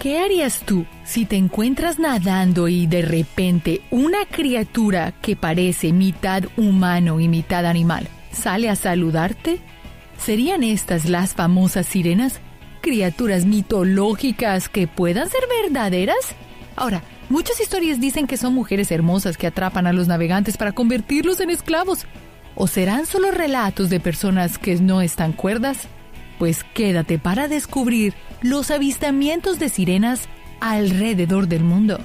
¿Qué harías tú si te encuentras nadando y de repente una criatura que parece mitad humano y mitad animal sale a saludarte? ¿Serían estas las famosas sirenas? ¿Criaturas mitológicas que puedan ser verdaderas? Ahora, muchas historias dicen que son mujeres hermosas que atrapan a los navegantes para convertirlos en esclavos. ¿O serán solo relatos de personas que no están cuerdas? Pues quédate para descubrir los avistamientos de sirenas alrededor del mundo.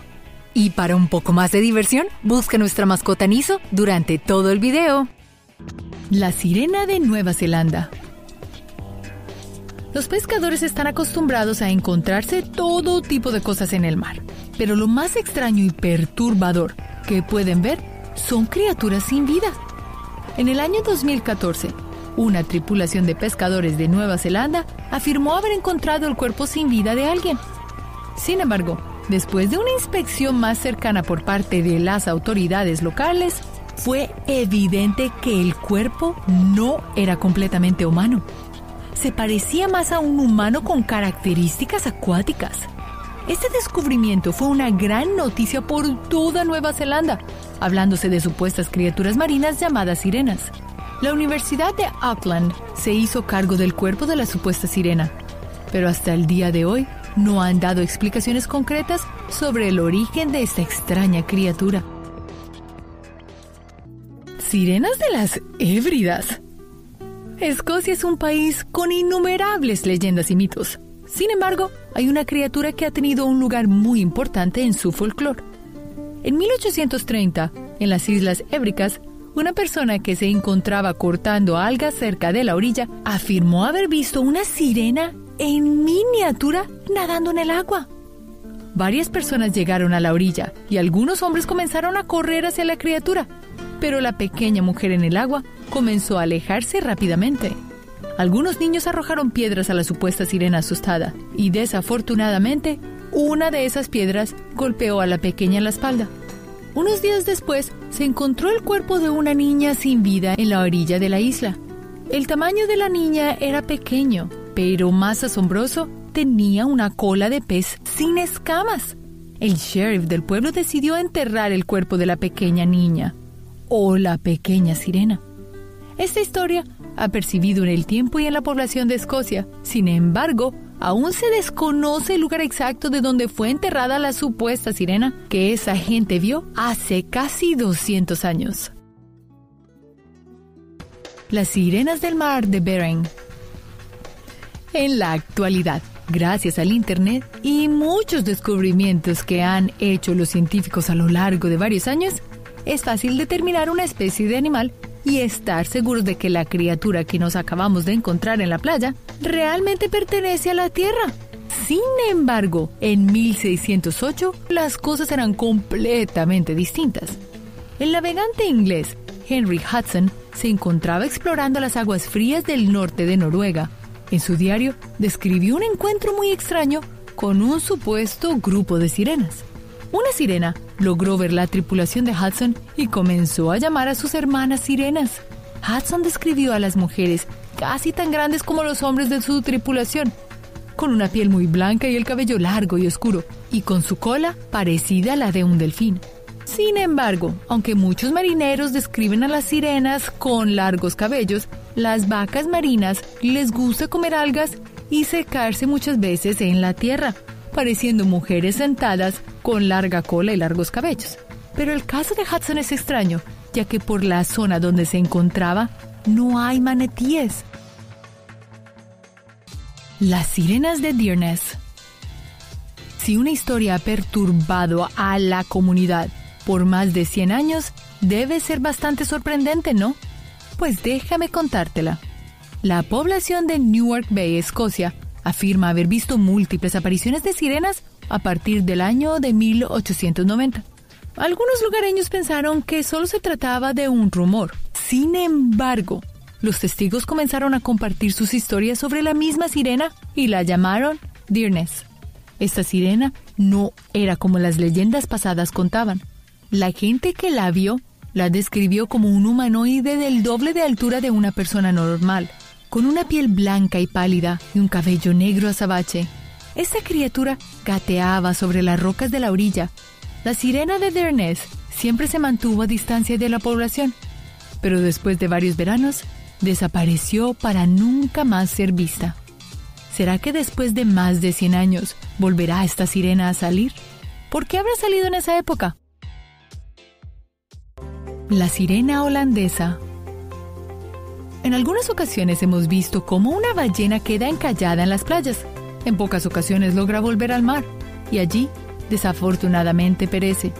Y para un poco más de diversión, busca nuestra mascota Niso durante todo el video. La sirena de Nueva Zelanda. Los pescadores están acostumbrados a encontrarse todo tipo de cosas en el mar, pero lo más extraño y perturbador que pueden ver son criaturas sin vida. En el año 2014, una tripulación de pescadores de Nueva Zelanda afirmó haber encontrado el cuerpo sin vida de alguien. Sin embargo, después de una inspección más cercana por parte de las autoridades locales, fue evidente que el cuerpo no era completamente humano. Se parecía más a un humano con características acuáticas. Este descubrimiento fue una gran noticia por toda Nueva Zelanda, hablándose de supuestas criaturas marinas llamadas sirenas. La Universidad de Auckland se hizo cargo del cuerpo de la supuesta sirena, pero hasta el día de hoy no han dado explicaciones concretas sobre el origen de esta extraña criatura. Sirenas de las Hébridas. Escocia es un país con innumerables leyendas y mitos. Sin embargo, hay una criatura que ha tenido un lugar muy importante en su folclore. En 1830, en las Islas Hébricas, una persona que se encontraba cortando algas cerca de la orilla afirmó haber visto una sirena en miniatura nadando en el agua. Varias personas llegaron a la orilla y algunos hombres comenzaron a correr hacia la criatura, pero la pequeña mujer en el agua comenzó a alejarse rápidamente. Algunos niños arrojaron piedras a la supuesta sirena asustada y desafortunadamente una de esas piedras golpeó a la pequeña en la espalda. Unos días después, se encontró el cuerpo de una niña sin vida en la orilla de la isla. El tamaño de la niña era pequeño, pero más asombroso, tenía una cola de pez sin escamas. El sheriff del pueblo decidió enterrar el cuerpo de la pequeña niña, o la pequeña sirena. Esta historia ha percibido en el tiempo y en la población de Escocia. Sin embargo, Aún se desconoce el lugar exacto de donde fue enterrada la supuesta sirena que esa gente vio hace casi 200 años. Las sirenas del mar de Bering. En la actualidad, gracias al Internet y muchos descubrimientos que han hecho los científicos a lo largo de varios años, es fácil determinar una especie de animal y estar seguros de que la criatura que nos acabamos de encontrar en la playa realmente pertenece a la Tierra. Sin embargo, en 1608 las cosas eran completamente distintas. El navegante inglés Henry Hudson se encontraba explorando las aguas frías del norte de Noruega. En su diario describió un encuentro muy extraño con un supuesto grupo de sirenas. Una sirena logró ver la tripulación de Hudson y comenzó a llamar a sus hermanas sirenas. Hudson describió a las mujeres casi tan grandes como los hombres de su tripulación, con una piel muy blanca y el cabello largo y oscuro, y con su cola parecida a la de un delfín. Sin embargo, aunque muchos marineros describen a las sirenas con largos cabellos, las vacas marinas les gusta comer algas y secarse muchas veces en la tierra, pareciendo mujeres sentadas con larga cola y largos cabellos. Pero el caso de Hudson es extraño, ya que por la zona donde se encontraba no hay manatíes. Las sirenas de Dearness. Si una historia ha perturbado a la comunidad por más de 100 años, debe ser bastante sorprendente, ¿no? Pues déjame contártela. La población de Newark Bay, Escocia, afirma haber visto múltiples apariciones de sirenas a partir del año de 1890. Algunos lugareños pensaron que solo se trataba de un rumor. Sin embargo, los testigos comenzaron a compartir sus historias sobre la misma sirena y la llamaron Dearness. Esta sirena no era como las leyendas pasadas contaban. La gente que la vio la describió como un humanoide del doble de altura de una persona normal, con una piel blanca y pálida y un cabello negro azabache Esta criatura gateaba sobre las rocas de la orilla. La sirena de Dernès siempre se mantuvo a distancia de la población, pero después de varios veranos desapareció para nunca más ser vista. ¿Será que después de más de 100 años volverá esta sirena a salir? ¿Por qué habrá salido en esa época? La sirena holandesa. En algunas ocasiones hemos visto cómo una ballena queda encallada en las playas. En pocas ocasiones logra volver al mar y allí, desafortunadamente, perece.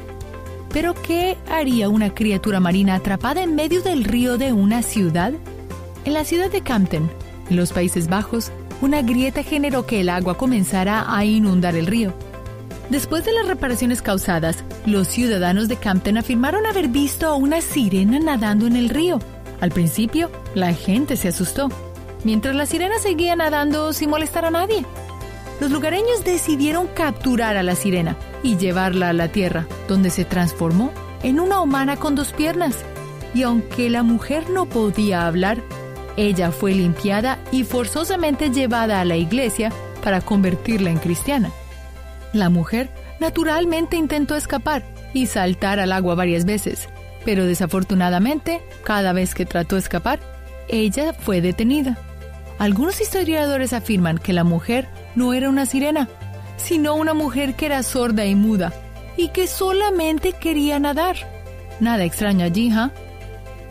Pero ¿qué haría una criatura marina atrapada en medio del río de una ciudad? En la ciudad de Camden, en los Países Bajos, una grieta generó que el agua comenzara a inundar el río. Después de las reparaciones causadas, los ciudadanos de Camden afirmaron haber visto a una sirena nadando en el río. Al principio, la gente se asustó, mientras la sirena seguía nadando sin molestar a nadie. Los lugareños decidieron capturar a la sirena y llevarla a la tierra, donde se transformó en una humana con dos piernas. Y aunque la mujer no podía hablar, ella fue limpiada y forzosamente llevada a la iglesia para convertirla en cristiana. La mujer naturalmente intentó escapar y saltar al agua varias veces, pero desafortunadamente, cada vez que trató de escapar, ella fue detenida. Algunos historiadores afirman que la mujer no era una sirena, sino una mujer que era sorda y muda y que solamente quería nadar. Nada extraño allí, ¿ah?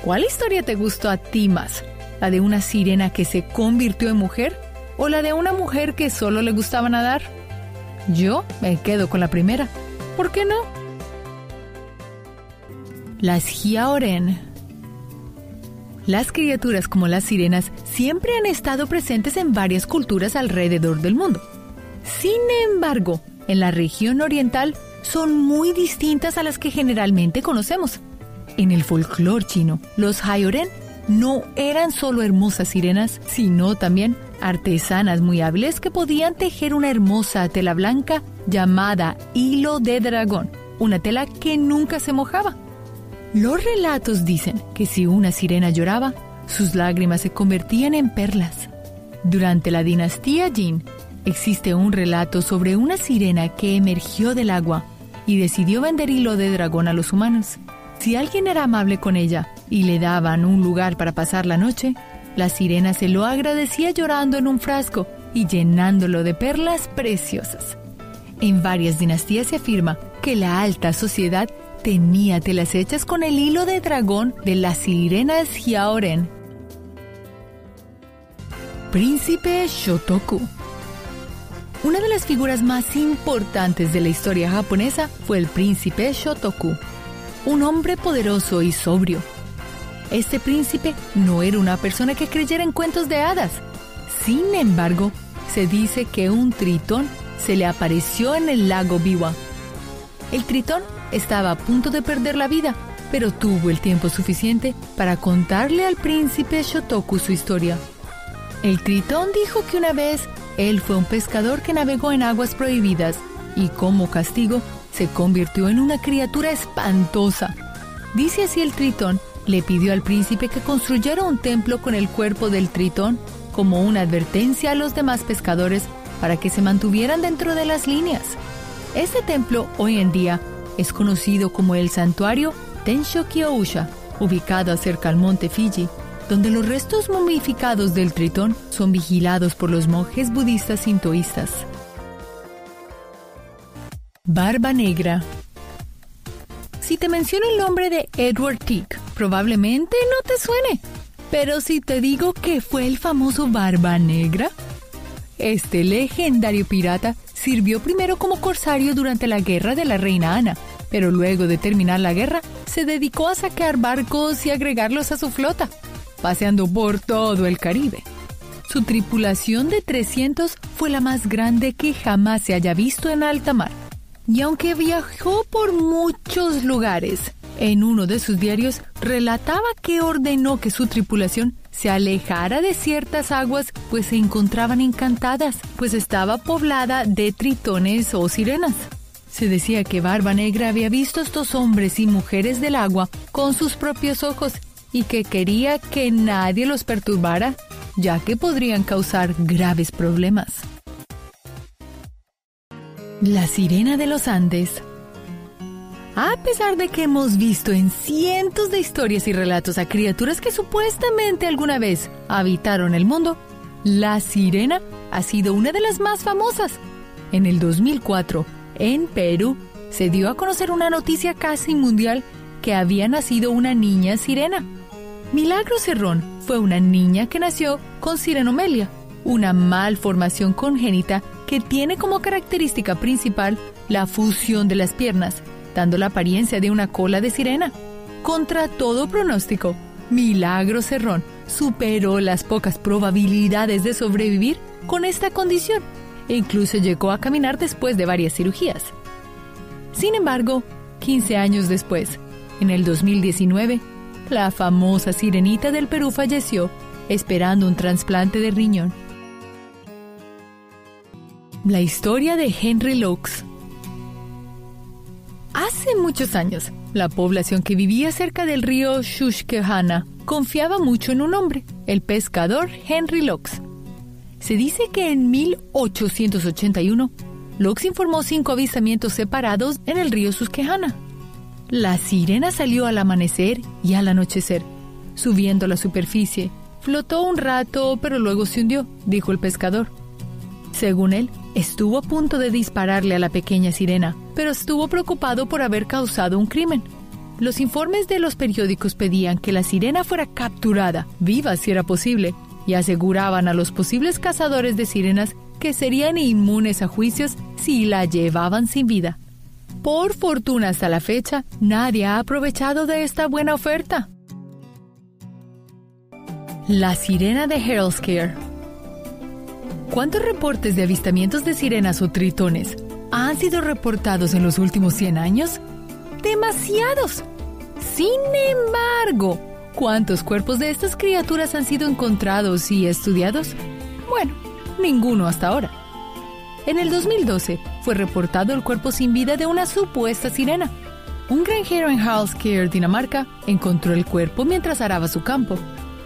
¿Cuál historia te gustó a ti más? ¿La de una sirena que se convirtió en mujer o la de una mujer que solo le gustaba nadar? Yo me quedo con la primera. ¿Por qué no? Las Giaoren. Las criaturas como las sirenas siempre han estado presentes en varias culturas alrededor del mundo. Sin embargo, en la región oriental son muy distintas a las que generalmente conocemos. En el folclore chino, los Haioren no eran solo hermosas sirenas, sino también artesanas muy hábiles que podían tejer una hermosa tela blanca llamada hilo de dragón, una tela que nunca se mojaba. Los relatos dicen que si una sirena lloraba, sus lágrimas se convertían en perlas. Durante la dinastía Jin, existe un relato sobre una sirena que emergió del agua y decidió vender hilo de dragón a los humanos. Si alguien era amable con ella y le daban un lugar para pasar la noche, la sirena se lo agradecía llorando en un frasco y llenándolo de perlas preciosas. En varias dinastías se afirma que la alta sociedad tenía telas hechas con el hilo de dragón de las sirenas Hyaoren. Príncipe Shotoku Una de las figuras más importantes de la historia japonesa fue el príncipe Shotoku, un hombre poderoso y sobrio. Este príncipe no era una persona que creyera en cuentos de hadas. Sin embargo, se dice que un tritón se le apareció en el lago Biwa. El tritón estaba a punto de perder la vida, pero tuvo el tiempo suficiente para contarle al príncipe Shotoku su historia. El tritón dijo que una vez él fue un pescador que navegó en aguas prohibidas y como castigo se convirtió en una criatura espantosa. Dice así el tritón, le pidió al príncipe que construyera un templo con el cuerpo del tritón como una advertencia a los demás pescadores para que se mantuvieran dentro de las líneas. Este templo hoy en día es conocido como el santuario Tenshokyōusha, ubicado cerca al monte Fiji, donde los restos momificados del tritón son vigilados por los monjes budistas sintoístas. Barba Negra. Si te menciono el nombre de Edward Teague, probablemente no te suene. Pero si te digo que fue el famoso Barba Negra, este legendario pirata sirvió primero como corsario durante la guerra de la reina Ana, pero luego de terminar la guerra se dedicó a sacar barcos y agregarlos a su flota, paseando por todo el Caribe. Su tripulación de 300 fue la más grande que jamás se haya visto en alta mar y aunque viajó por muchos lugares, en uno de sus diarios relataba que ordenó que su tripulación se alejara de ciertas aguas pues se encontraban encantadas, pues estaba poblada de tritones o sirenas. Se decía que Barba Negra había visto estos hombres y mujeres del agua con sus propios ojos y que quería que nadie los perturbara, ya que podrían causar graves problemas. La sirena de los Andes. A pesar de que hemos visto en cientos de historias y relatos a criaturas que supuestamente alguna vez habitaron el mundo, la sirena ha sido una de las más famosas. En el 2004, en Perú, se dio a conocer una noticia casi mundial que había nacido una niña sirena. Milagro Cerrón fue una niña que nació con sirenomelia, una malformación congénita que tiene como característica principal la fusión de las piernas, dando la apariencia de una cola de sirena. Contra todo pronóstico, Milagro Cerrón superó las pocas probabilidades de sobrevivir con esta condición e incluso llegó a caminar después de varias cirugías. Sin embargo, 15 años después, en el 2019, la famosa sirenita del Perú falleció esperando un trasplante de riñón. La historia de Henry Lux. Hace muchos años, la población que vivía cerca del río Susquehanna confiaba mucho en un hombre, el pescador Henry Lux. Se dice que en 1881, Lux informó cinco avistamientos separados en el río Susquehanna. La sirena salió al amanecer y al anochecer, subiendo a la superficie. Flotó un rato, pero luego se hundió, dijo el pescador. Según él, Estuvo a punto de dispararle a la pequeña sirena, pero estuvo preocupado por haber causado un crimen. Los informes de los periódicos pedían que la sirena fuera capturada, viva si era posible, y aseguraban a los posibles cazadores de sirenas que serían inmunes a juicios si la llevaban sin vida. Por fortuna hasta la fecha, nadie ha aprovechado de esta buena oferta. La sirena de Care ¿Cuántos reportes de avistamientos de sirenas o tritones han sido reportados en los últimos 100 años? ¡Demasiados! Sin embargo, ¿cuántos cuerpos de estas criaturas han sido encontrados y estudiados? Bueno, ninguno hasta ahora. En el 2012 fue reportado el cuerpo sin vida de una supuesta sirena. Un granjero en Halskir, Dinamarca, encontró el cuerpo mientras araba su campo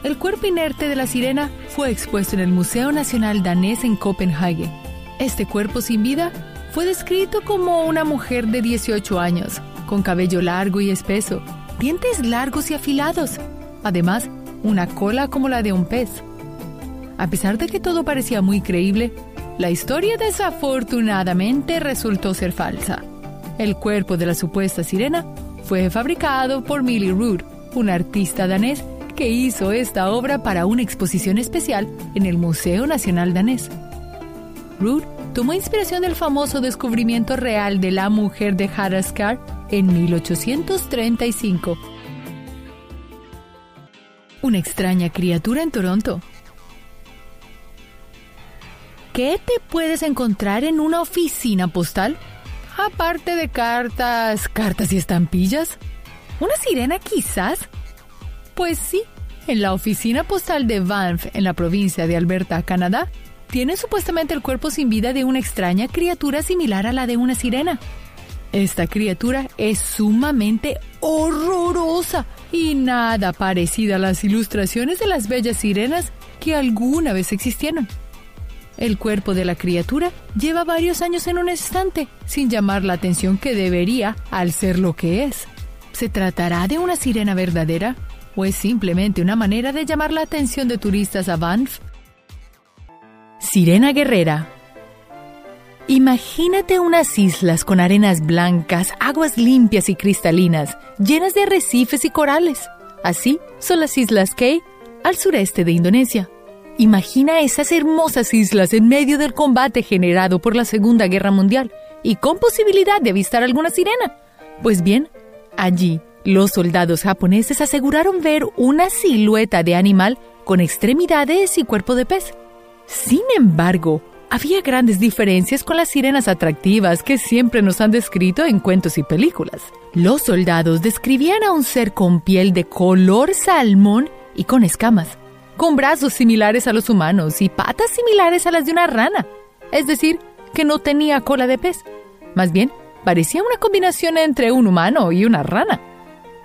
el cuerpo inerte de la sirena fue expuesto en el Museo Nacional Danés en Copenhague. Este cuerpo sin vida fue descrito como una mujer de 18 años, con cabello largo y espeso, dientes largos y afilados, además una cola como la de un pez. A pesar de que todo parecía muy creíble, la historia desafortunadamente resultó ser falsa. El cuerpo de la supuesta sirena fue fabricado por Millie Rood, un artista danés que hizo esta obra para una exposición especial en el Museo Nacional Danés. Ruth tomó inspiración del famoso descubrimiento real de la mujer de Haraskar en 1835. Una extraña criatura en Toronto. ¿Qué te puedes encontrar en una oficina postal? Aparte de cartas, cartas y estampillas. ¿Una sirena quizás? Pues sí, en la oficina postal de Banff, en la provincia de Alberta, Canadá, tienen supuestamente el cuerpo sin vida de una extraña criatura similar a la de una sirena. Esta criatura es sumamente horrorosa y nada parecida a las ilustraciones de las bellas sirenas que alguna vez existieron. El cuerpo de la criatura lleva varios años en un estante, sin llamar la atención que debería al ser lo que es. ¿Se tratará de una sirena verdadera? ¿O es simplemente una manera de llamar la atención de turistas a Banff? Sirena Guerrera Imagínate unas islas con arenas blancas, aguas limpias y cristalinas, llenas de arrecifes y corales. Así son las Islas Kei, al sureste de Indonesia. Imagina esas hermosas islas en medio del combate generado por la Segunda Guerra Mundial y con posibilidad de avistar alguna sirena. Pues bien, allí los soldados japoneses aseguraron ver una silueta de animal con extremidades y cuerpo de pez. Sin embargo, había grandes diferencias con las sirenas atractivas que siempre nos han descrito en cuentos y películas. Los soldados describían a un ser con piel de color salmón y con escamas, con brazos similares a los humanos y patas similares a las de una rana, es decir, que no tenía cola de pez. Más bien, parecía una combinación entre un humano y una rana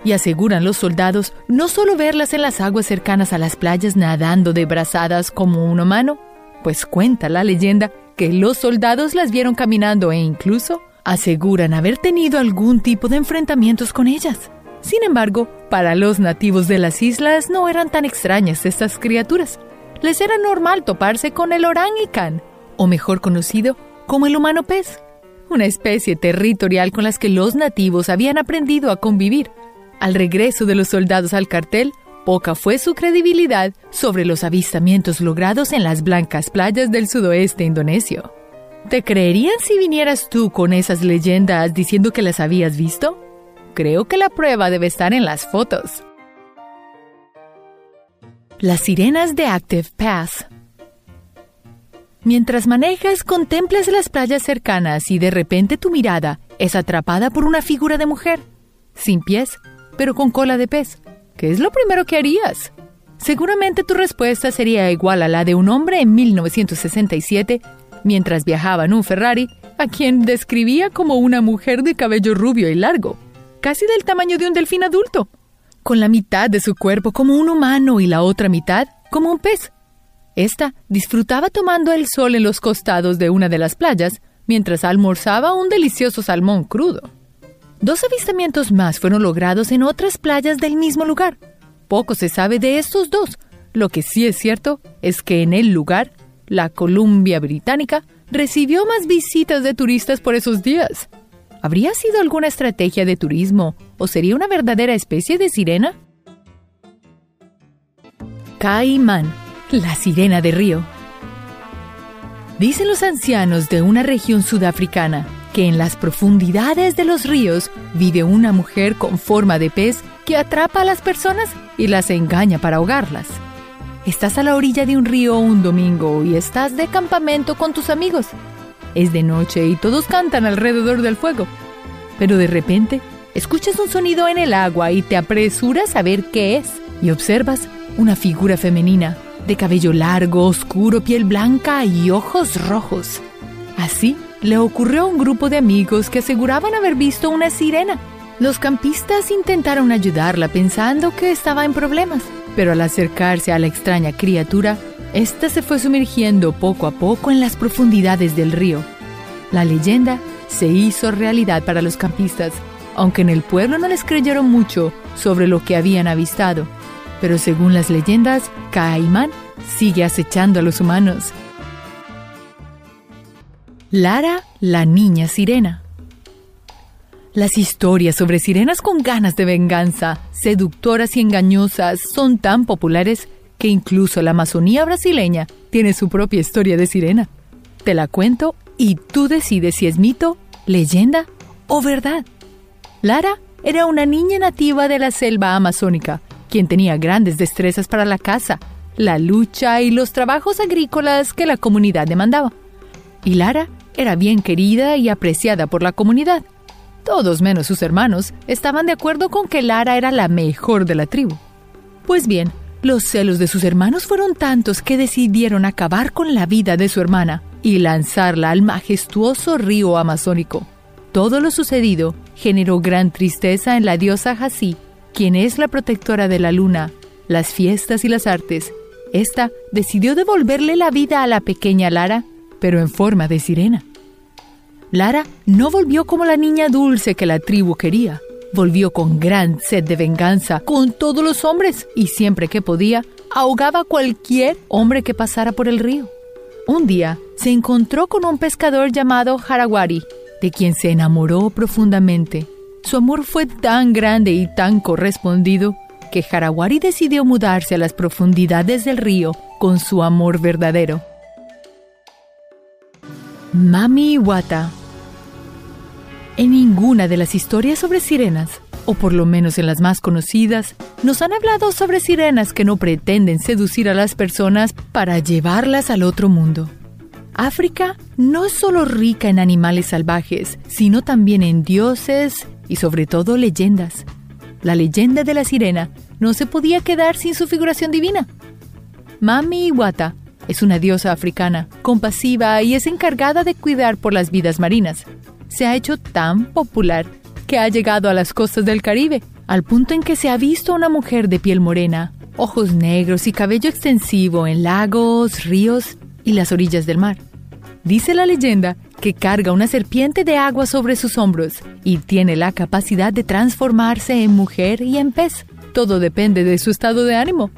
y aseguran los soldados no solo verlas en las aguas cercanas a las playas nadando de brazadas como un humano, pues cuenta la leyenda que los soldados las vieron caminando e incluso aseguran haber tenido algún tipo de enfrentamientos con ellas. Sin embargo, para los nativos de las islas no eran tan extrañas estas criaturas. Les era normal toparse con el orangután, o mejor conocido como el humano pez, una especie territorial con las que los nativos habían aprendido a convivir. Al regreso de los soldados al cartel, poca fue su credibilidad sobre los avistamientos logrados en las blancas playas del sudoeste indonesio. ¿Te creerían si vinieras tú con esas leyendas diciendo que las habías visto? Creo que la prueba debe estar en las fotos. Las sirenas de Active Pass Mientras manejas, contemplas las playas cercanas y de repente tu mirada es atrapada por una figura de mujer, sin pies, pero con cola de pez. ¿Qué es lo primero que harías? Seguramente tu respuesta sería igual a la de un hombre en 1967 mientras viajaba en un Ferrari, a quien describía como una mujer de cabello rubio y largo, casi del tamaño de un delfín adulto, con la mitad de su cuerpo como un humano y la otra mitad como un pez. Esta disfrutaba tomando el sol en los costados de una de las playas mientras almorzaba un delicioso salmón crudo. Dos avistamientos más fueron logrados en otras playas del mismo lugar. Poco se sabe de estos dos. Lo que sí es cierto es que en el lugar, la Columbia Británica recibió más visitas de turistas por esos días. ¿Habría sido alguna estrategia de turismo o sería una verdadera especie de sirena? Caimán la sirena de río. Dicen los ancianos de una región sudafricana que en las profundidades de los ríos vive una mujer con forma de pez que atrapa a las personas y las engaña para ahogarlas. Estás a la orilla de un río un domingo y estás de campamento con tus amigos. Es de noche y todos cantan alrededor del fuego. Pero de repente escuchas un sonido en el agua y te apresuras a ver qué es y observas una figura femenina de cabello largo, oscuro, piel blanca y ojos rojos. Así le ocurrió a un grupo de amigos que aseguraban haber visto una sirena. Los campistas intentaron ayudarla pensando que estaba en problemas, pero al acercarse a la extraña criatura, ésta se fue sumergiendo poco a poco en las profundidades del río. La leyenda se hizo realidad para los campistas, aunque en el pueblo no les creyeron mucho sobre lo que habían avistado. Pero según las leyendas, Caimán sigue acechando a los humanos. Lara, la niña sirena. Las historias sobre sirenas con ganas de venganza, seductoras y engañosas, son tan populares que incluso la Amazonía brasileña tiene su propia historia de sirena. Te la cuento y tú decides si es mito, leyenda o verdad. Lara era una niña nativa de la selva amazónica quien tenía grandes destrezas para la caza, la lucha y los trabajos agrícolas que la comunidad demandaba. Y Lara era bien querida y apreciada por la comunidad. Todos menos sus hermanos estaban de acuerdo con que Lara era la mejor de la tribu. Pues bien, los celos de sus hermanos fueron tantos que decidieron acabar con la vida de su hermana y lanzarla al majestuoso río amazónico. Todo lo sucedido generó gran tristeza en la diosa Hasí quien es la protectora de la luna, las fiestas y las artes, esta decidió devolverle la vida a la pequeña Lara, pero en forma de sirena. Lara no volvió como la niña dulce que la tribu quería. Volvió con gran sed de venganza con todos los hombres y siempre que podía ahogaba a cualquier hombre que pasara por el río. Un día se encontró con un pescador llamado Harawari, de quien se enamoró profundamente. Su amor fue tan grande y tan correspondido que Harawari decidió mudarse a las profundidades del río con su amor verdadero. Mami Iwata En ninguna de las historias sobre sirenas, o por lo menos en las más conocidas, nos han hablado sobre sirenas que no pretenden seducir a las personas para llevarlas al otro mundo. África no es solo rica en animales salvajes, sino también en dioses, y sobre todo leyendas. La leyenda de la sirena no se podía quedar sin su figuración divina. Mami Iwata es una diosa africana, compasiva y es encargada de cuidar por las vidas marinas. Se ha hecho tan popular que ha llegado a las costas del Caribe, al punto en que se ha visto una mujer de piel morena, ojos negros y cabello extensivo en lagos, ríos y las orillas del mar. Dice la leyenda que carga una serpiente de agua sobre sus hombros y tiene la capacidad de transformarse en mujer y en pez. Todo depende de su estado de ánimo.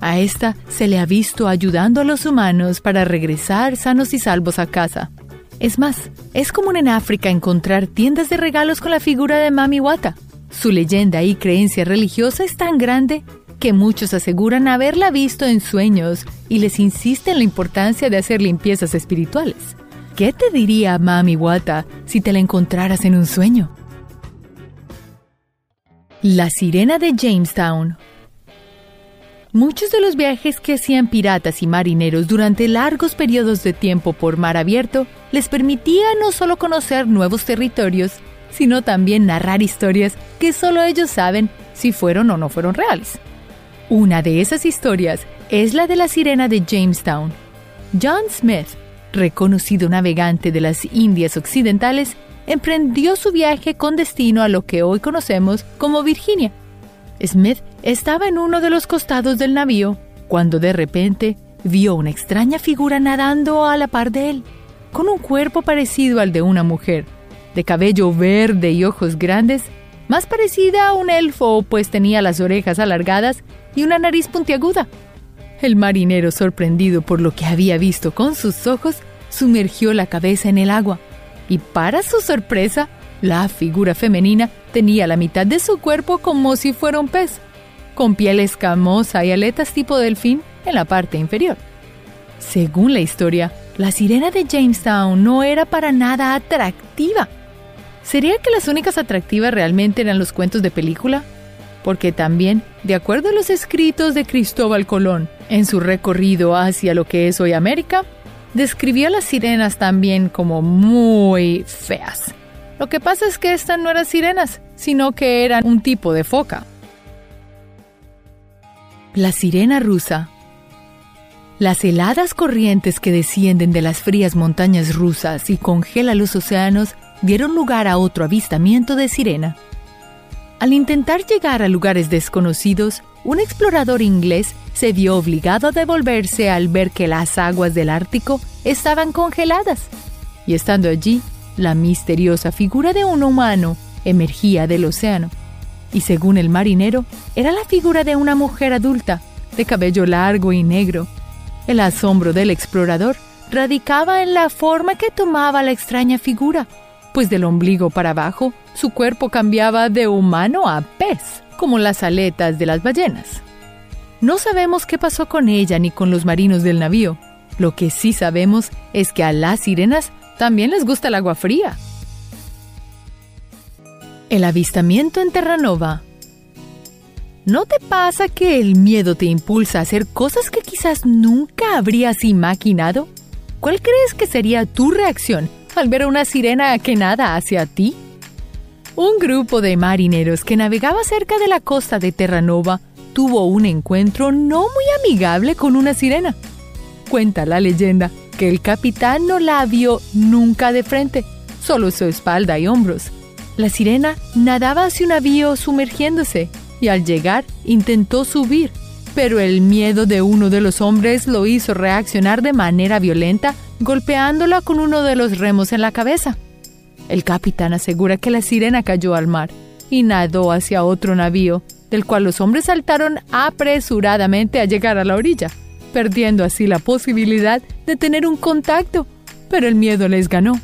A esta se le ha visto ayudando a los humanos para regresar sanos y salvos a casa. Es más, es común en África encontrar tiendas de regalos con la figura de Mami Wata. Su leyenda y creencia religiosa es tan grande que muchos aseguran haberla visto en sueños y les insisten la importancia de hacer limpiezas espirituales. ¿Qué te diría Mami Wata si te la encontraras en un sueño? La sirena de Jamestown Muchos de los viajes que hacían piratas y marineros durante largos periodos de tiempo por mar abierto les permitía no solo conocer nuevos territorios, sino también narrar historias que solo ellos saben si fueron o no fueron reales. Una de esas historias es la de la sirena de Jamestown. John Smith, reconocido navegante de las Indias Occidentales, emprendió su viaje con destino a lo que hoy conocemos como Virginia. Smith estaba en uno de los costados del navío cuando de repente vio una extraña figura nadando a la par de él, con un cuerpo parecido al de una mujer, de cabello verde y ojos grandes, más parecida a un elfo pues tenía las orejas alargadas y una nariz puntiaguda. El marinero, sorprendido por lo que había visto con sus ojos, sumergió la cabeza en el agua y para su sorpresa, la figura femenina tenía la mitad de su cuerpo como si fuera un pez con piel escamosa y aletas tipo delfín en la parte inferior. Según la historia, la sirena de Jamestown no era para nada atractiva. ¿Sería que las únicas atractivas realmente eran los cuentos de película? Porque también, de acuerdo a los escritos de Cristóbal Colón, en su recorrido hacia lo que es hoy América, describió a las sirenas también como muy feas. Lo que pasa es que estas no eran sirenas, sino que eran un tipo de foca. La sirena rusa. Las heladas corrientes que descienden de las frías montañas rusas y congelan los océanos dieron lugar a otro avistamiento de sirena. Al intentar llegar a lugares desconocidos, un explorador inglés se vio obligado a devolverse al ver que las aguas del Ártico estaban congeladas. Y estando allí, la misteriosa figura de un humano emergía del océano y según el marinero, era la figura de una mujer adulta, de cabello largo y negro. El asombro del explorador radicaba en la forma que tomaba la extraña figura, pues del ombligo para abajo su cuerpo cambiaba de humano a pez, como las aletas de las ballenas. No sabemos qué pasó con ella ni con los marinos del navío. Lo que sí sabemos es que a las sirenas también les gusta el agua fría. El avistamiento en Terranova. ¿No te pasa que el miedo te impulsa a hacer cosas que quizás nunca habrías imaginado? ¿Cuál crees que sería tu reacción al ver a una sirena que nada hacia ti? Un grupo de marineros que navegaba cerca de la costa de Terranova tuvo un encuentro no muy amigable con una sirena. Cuenta la leyenda que el capitán no la vio nunca de frente, solo su espalda y hombros la sirena nadaba hacia un navío sumergiéndose y al llegar intentó subir, pero el miedo de uno de los hombres lo hizo reaccionar de manera violenta, golpeándola con uno de los remos en la cabeza. El capitán asegura que la sirena cayó al mar y nadó hacia otro navío, del cual los hombres saltaron apresuradamente a llegar a la orilla, perdiendo así la posibilidad de tener un contacto, pero el miedo les ganó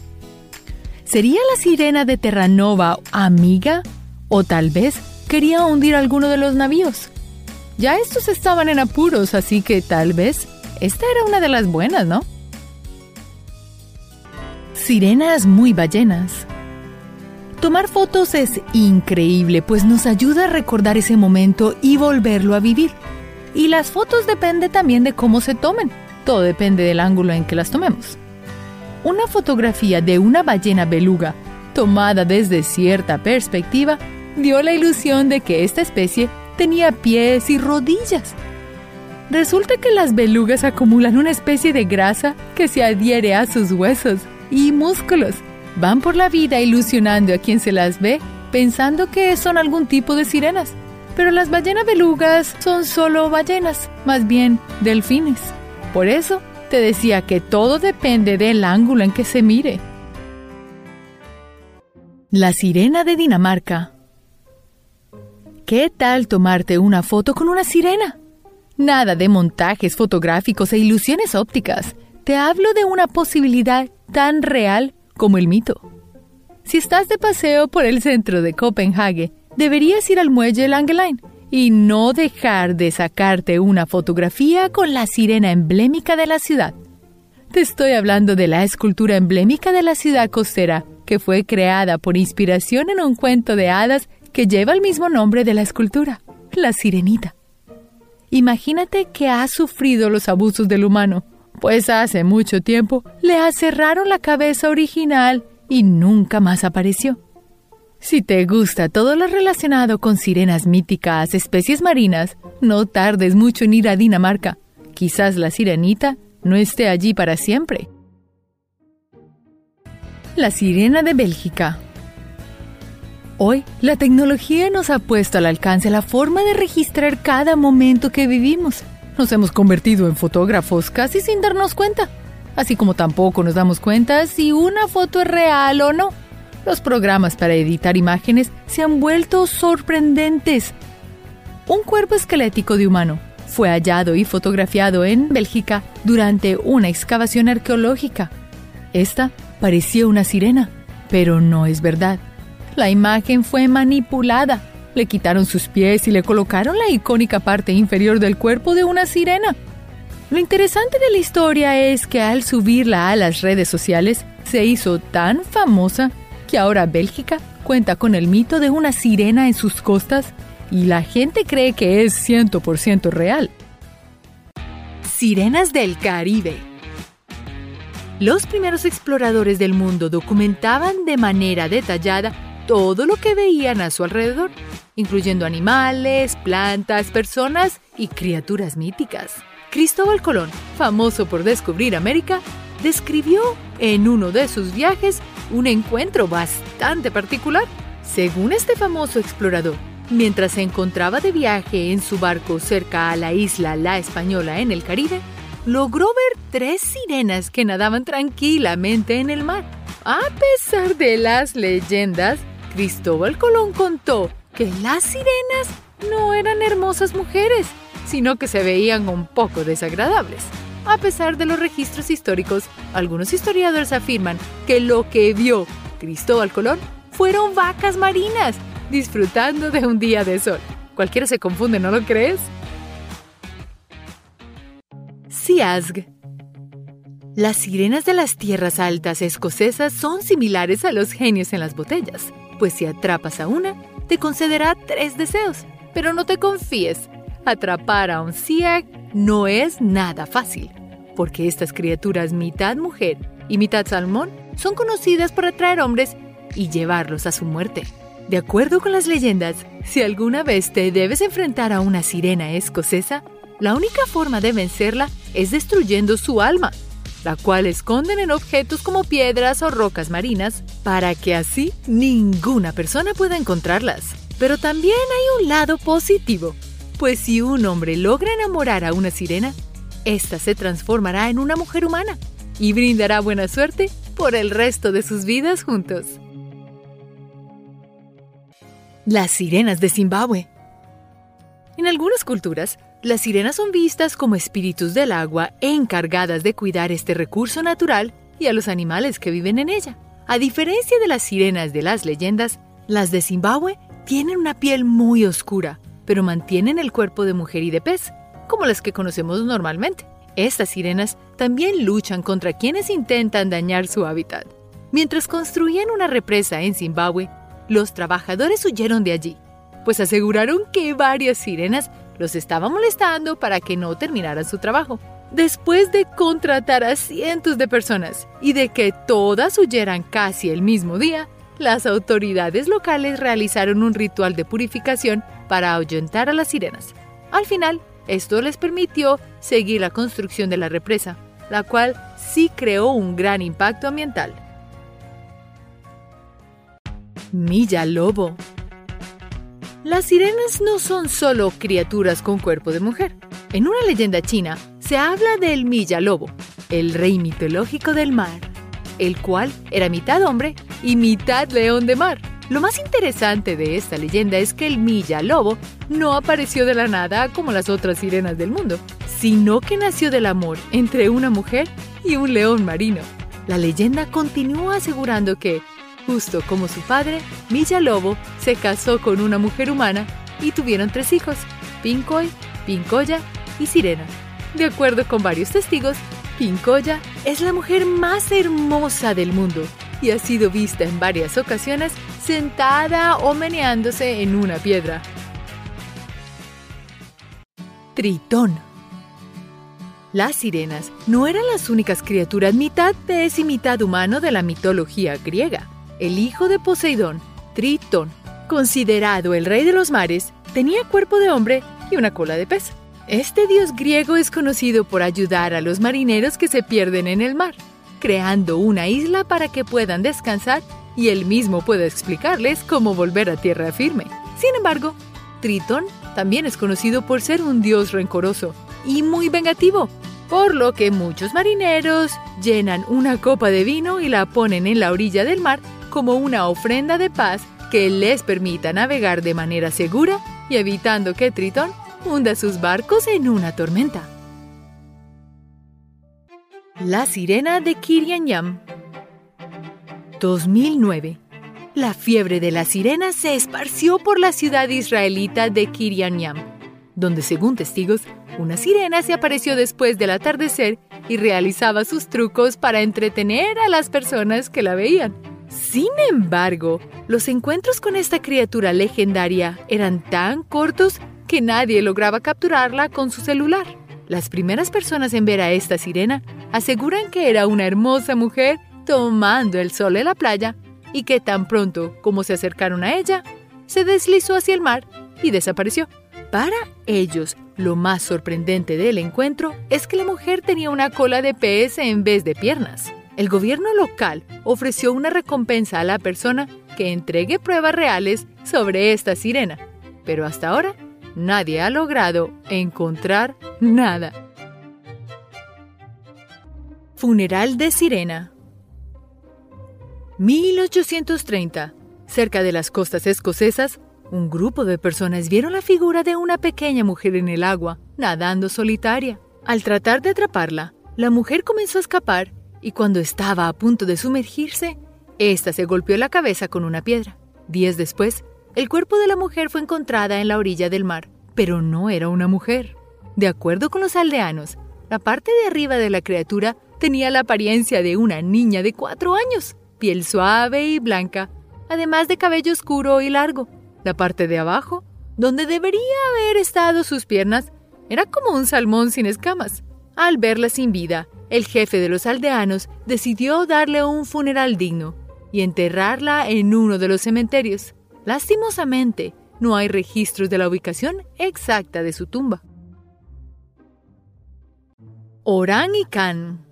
¿Sería la sirena de Terranova amiga? ¿O tal vez quería hundir alguno de los navíos? Ya estos estaban en apuros, así que tal vez esta era una de las buenas, ¿no? Sirenas muy ballenas. Tomar fotos es increíble, pues nos ayuda a recordar ese momento y volverlo a vivir. Y las fotos depende también de cómo se tomen. Todo depende del ángulo en que las tomemos una fotografía de una ballena beluga tomada desde cierta perspectiva dio la ilusión de que esta especie tenía pies y rodillas. Resulta que las belugas acumulan una especie de grasa que se adhiere a sus huesos y músculos. Van por la vida ilusionando a quien se las ve pensando que son algún tipo de sirenas. Pero las ballenas belugas son solo ballenas, más bien delfines. Por eso Te decía que todo depende del ángulo en que se mire. La sirena de Dinamarca. ¿Qué tal tomarte una foto con una sirena? Nada de montajes fotográficos e ilusiones ópticas. Te hablo de una posibilidad tan real como el mito. Si estás de paseo por el centro de Copenhague, deberías ir al muelle Langeline y no dejar de sacarte una fotografía con la sirena emblémica de la ciudad. Te estoy hablando de la escultura emblémica de la ciudad costera, que fue creada por inspiración en un cuento de hadas que lleva el mismo nombre de la escultura, la sirenita. Imagínate que ha sufrido los abusos del humano, pues hace mucho tiempo le aserraron la cabeza original y nunca más apareció. Si te gusta todo lo relacionado con sirenas míticas, especies marinas, no tardes mucho en ir a Dinamarca. Quizás la sirenita no esté allí para siempre. La sirena de Bélgica. Hoy, la tecnología nos ha puesto al alcance la forma de registrar cada momento que vivimos. Nos hemos convertido en fotógrafos casi sin darnos cuenta, así como tampoco nos damos cuenta si una foto es real o no. Los programas para editar imágenes se han vuelto sorprendentes. Un cuerpo esquelético de humano fue hallado y fotografiado en Bélgica durante una excavación arqueológica. Esta parecía una sirena, pero no es verdad. La imagen fue manipulada. Le quitaron sus pies y le colocaron la icónica parte inferior del cuerpo de una sirena. Lo interesante de la historia es que al subirla a las redes sociales se hizo tan famosa que ahora Bélgica cuenta con el mito de una sirena en sus costas y la gente cree que es 100% real. Sirenas del Caribe. Los primeros exploradores del mundo documentaban de manera detallada todo lo que veían a su alrededor, incluyendo animales, plantas, personas y criaturas míticas. Cristóbal Colón, famoso por descubrir América, describió en uno de sus viajes un encuentro bastante particular. Según este famoso explorador, mientras se encontraba de viaje en su barco cerca a la isla La Española en el Caribe, logró ver tres sirenas que nadaban tranquilamente en el mar. A pesar de las leyendas, Cristóbal Colón contó que las sirenas no eran hermosas mujeres, sino que se veían un poco desagradables. A pesar de los registros históricos, algunos historiadores afirman que lo que vio Cristóbal Colón fueron vacas marinas disfrutando de un día de sol. Cualquiera se confunde, ¿no lo crees? Siasg. Las sirenas de las tierras altas escocesas son similares a los genios en las botellas, pues si atrapas a una, te concederá tres deseos. Pero no te confíes, atrapar a un Siag no es nada fácil porque estas criaturas mitad mujer y mitad salmón son conocidas por atraer hombres y llevarlos a su muerte. De acuerdo con las leyendas, si alguna vez te debes enfrentar a una sirena escocesa, la única forma de vencerla es destruyendo su alma, la cual esconden en objetos como piedras o rocas marinas, para que así ninguna persona pueda encontrarlas. Pero también hay un lado positivo, pues si un hombre logra enamorar a una sirena, esta se transformará en una mujer humana y brindará buena suerte por el resto de sus vidas juntos. Las sirenas de Zimbabue. En algunas culturas, las sirenas son vistas como espíritus del agua encargadas de cuidar este recurso natural y a los animales que viven en ella. A diferencia de las sirenas de las leyendas, las de Zimbabue tienen una piel muy oscura, pero mantienen el cuerpo de mujer y de pez, como las que conocemos normalmente. Estas sirenas también luchan contra quienes intentan dañar su hábitat. Mientras construían una represa en Zimbabue, los trabajadores huyeron de allí, pues aseguraron que varias sirenas los estaban molestando para que no terminaran su trabajo. Después de contratar a cientos de personas y de que todas huyeran casi el mismo día, las autoridades locales realizaron un ritual de purificación para ahuyentar a las sirenas. Al final, esto les permitió seguir la construcción de la represa, la cual sí creó un gran impacto ambiental. Milla Lobo Las sirenas no son solo criaturas con cuerpo de mujer. En una leyenda china se habla del Milla Lobo, el rey mitológico del mar, el cual era mitad hombre y mitad león de mar. Lo más interesante de esta leyenda es que el Milla Lobo no apareció de la nada como las otras sirenas del mundo, sino que nació del amor entre una mujer y un león marino. La leyenda continúa asegurando que, justo como su padre, Milla Lobo se casó con una mujer humana y tuvieron tres hijos, Pincoy, Pincoya y Sirena. De acuerdo con varios testigos, Pincoya es la mujer más hermosa del mundo y ha sido vista en varias ocasiones sentada o meneándose en una piedra. Tritón. Las sirenas no eran las únicas criaturas mitad pez y mitad humano de la mitología griega. El hijo de Poseidón, Tritón, considerado el rey de los mares, tenía cuerpo de hombre y una cola de pez. Este dios griego es conocido por ayudar a los marineros que se pierden en el mar, creando una isla para que puedan descansar y él mismo pueda explicarles cómo volver a tierra firme. Sin embargo, Tritón también es conocido por ser un dios rencoroso y muy vengativo, por lo que muchos marineros llenan una copa de vino y la ponen en la orilla del mar como una ofrenda de paz que les permita navegar de manera segura y evitando que Tritón hunda sus barcos en una tormenta. La sirena de Kirianyam 2009 La fiebre de la sirena se esparció por la ciudad israelita de Kirianyam, donde según testigos, una sirena se apareció después del atardecer y realizaba sus trucos para entretener a las personas que la veían. Sin embargo, los encuentros con esta criatura legendaria eran tan cortos que nadie lograba capturarla con su celular. Las primeras personas en ver a esta sirena aseguran que era una hermosa mujer tomando el sol en la playa y que tan pronto como se acercaron a ella, se deslizó hacia el mar y desapareció. Para ellos, lo más sorprendente del encuentro es que la mujer tenía una cola de pez en vez de piernas. El gobierno local ofreció una recompensa a la persona que entregue pruebas reales sobre esta sirena, pero hasta ahora nadie ha logrado encontrar nada. Funeral de Sirena 1830. Cerca de las costas escocesas, un grupo de personas vieron la figura de una pequeña mujer en el agua, nadando solitaria. Al tratar de atraparla, la mujer comenzó a escapar y cuando estaba a punto de sumergirse, ésta se golpeó la cabeza con una piedra. Días después, el cuerpo de la mujer fue encontrada en la orilla del mar, pero no era una mujer. De acuerdo con los aldeanos, la parte de arriba de la criatura tenía la apariencia de una niña de cuatro años, piel suave y blanca, además de cabello oscuro y largo. La parte de abajo, donde debería haber estado sus piernas, era como un salmón sin escamas. Al verla sin vida, el jefe de los aldeanos decidió darle un funeral digno y enterrarla en uno de los cementerios. Lastimosamente, no hay registros de la ubicación exacta de su tumba. Orán y Khan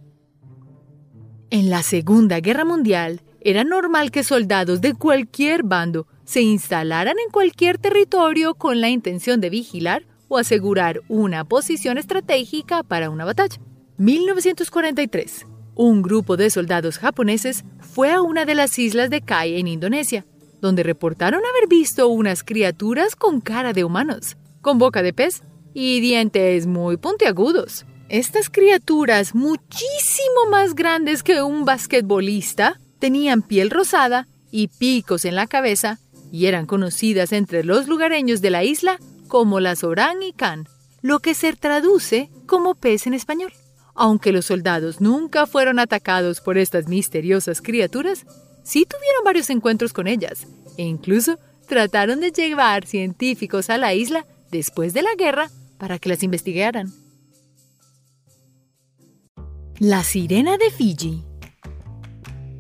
En la Segunda Guerra Mundial, era normal que soldados de cualquier bando se instalaran en cualquier territorio con la intención de vigilar o asegurar una posición estratégica para una batalla. 1943. Un grupo de soldados japoneses fue a una de las islas de Kai en Indonesia donde reportaron haber visto unas criaturas con cara de humanos, con boca de pez y dientes muy puntiagudos. Estas criaturas, muchísimo más grandes que un basquetbolista, tenían piel rosada y picos en la cabeza y eran conocidas entre los lugareños de la isla como las orán y can, lo que se traduce como pez en español. Aunque los soldados nunca fueron atacados por estas misteriosas criaturas, sí tuvieron varios encuentros con ellas e incluso trataron de llevar científicos a la isla después de la guerra para que las investigaran. La sirena de Fiji.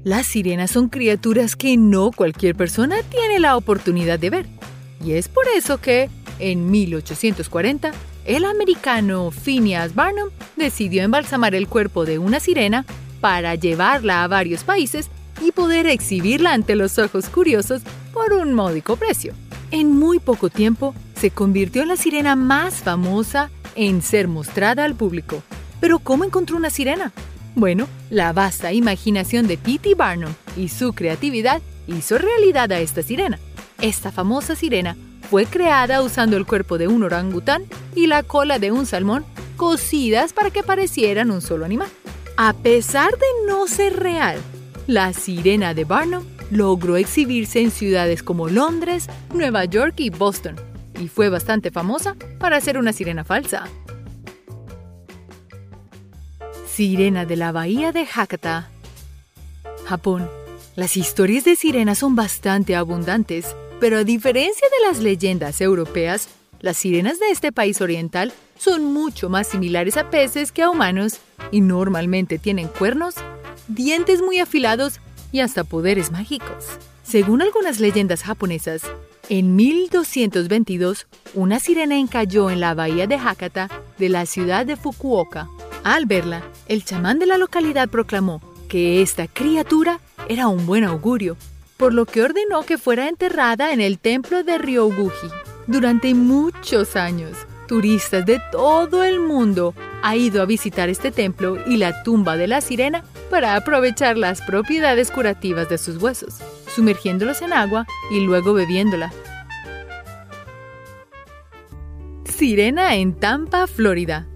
Las sirenas son criaturas que no cualquier persona tiene la oportunidad de ver. Y es por eso que, en 1840, el americano Phineas Barnum decidió embalsamar el cuerpo de una sirena para llevarla a varios países y poder exhibirla ante los ojos curiosos por un módico precio. En muy poco tiempo se convirtió en la sirena más famosa en ser mostrada al público. Pero ¿cómo encontró una sirena? Bueno, la vasta imaginación de Titi Barnum y su creatividad hizo realidad a esta sirena. Esta famosa sirena fue creada usando el cuerpo de un orangután y la cola de un salmón cosidas para que parecieran un solo animal. A pesar de no ser real, la sirena de Barnum logró exhibirse en ciudades como Londres, Nueva York y Boston, y fue bastante famosa para ser una sirena falsa. Sirena de la Bahía de Hakata Japón. Las historias de sirenas son bastante abundantes, pero a diferencia de las leyendas europeas, las sirenas de este país oriental son mucho más similares a peces que a humanos y normalmente tienen cuernos, dientes muy afilados y hasta poderes mágicos. Según algunas leyendas japonesas, en 1222 una sirena encalló en la bahía de Hakata de la ciudad de Fukuoka. Al verla, el chamán de la localidad proclamó que esta criatura era un buen augurio, por lo que ordenó que fuera enterrada en el templo de Ryoguji. Durante muchos años, turistas de todo el mundo han ido a visitar este templo y la tumba de la sirena para aprovechar las propiedades curativas de sus huesos, sumergiéndolos en agua y luego bebiéndola. Sirena en Tampa, Florida.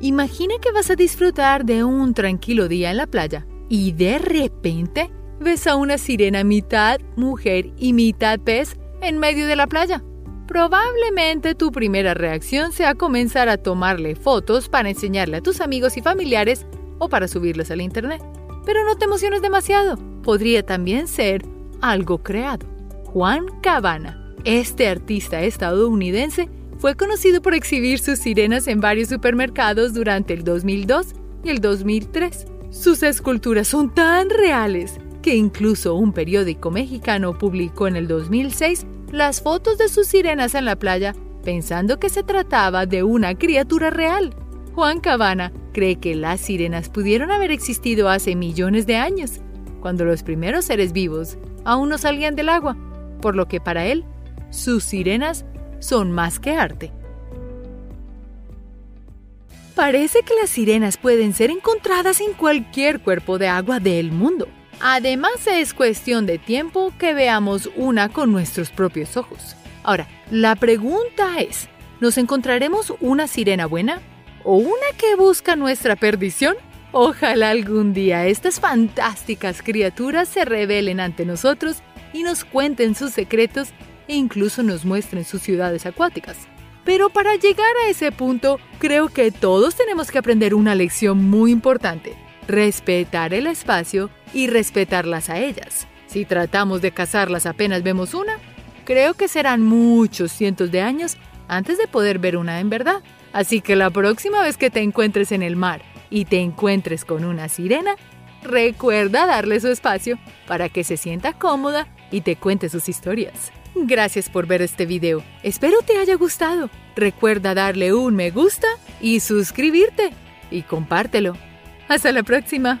Imagina que vas a disfrutar de un tranquilo día en la playa y de repente ves a una sirena mitad mujer y mitad pez en medio de la playa. Probablemente tu primera reacción sea comenzar a tomarle fotos para enseñarle a tus amigos y familiares o para subirlos al internet. Pero no te emociones demasiado. Podría también ser algo creado. Juan Cabana, este artista estadounidense, fue conocido por exhibir sus sirenas en varios supermercados durante el 2002 y el 2003. Sus esculturas son tan reales que incluso un periódico mexicano publicó en el 2006 las fotos de sus sirenas en la playa pensando que se trataba de una criatura real. Juan Cabana cree que las sirenas pudieron haber existido hace millones de años, cuando los primeros seres vivos aún no salían del agua, por lo que para él, sus sirenas son más que arte. Parece que las sirenas pueden ser encontradas en cualquier cuerpo de agua del mundo. Además, es cuestión de tiempo que veamos una con nuestros propios ojos. Ahora, la pregunta es, ¿nos encontraremos una sirena buena o una que busca nuestra perdición? Ojalá algún día estas fantásticas criaturas se revelen ante nosotros y nos cuenten sus secretos e incluso nos muestren sus ciudades acuáticas. Pero para llegar a ese punto, creo que todos tenemos que aprender una lección muy importante respetar el espacio y respetarlas a ellas. Si tratamos de cazarlas apenas vemos una, creo que serán muchos cientos de años antes de poder ver una en verdad. Así que la próxima vez que te encuentres en el mar y te encuentres con una sirena, recuerda darle su espacio para que se sienta cómoda y te cuente sus historias. Gracias por ver este video. Espero te haya gustado. Recuerda darle un me gusta y suscribirte. Y compártelo. Hasta la próxima.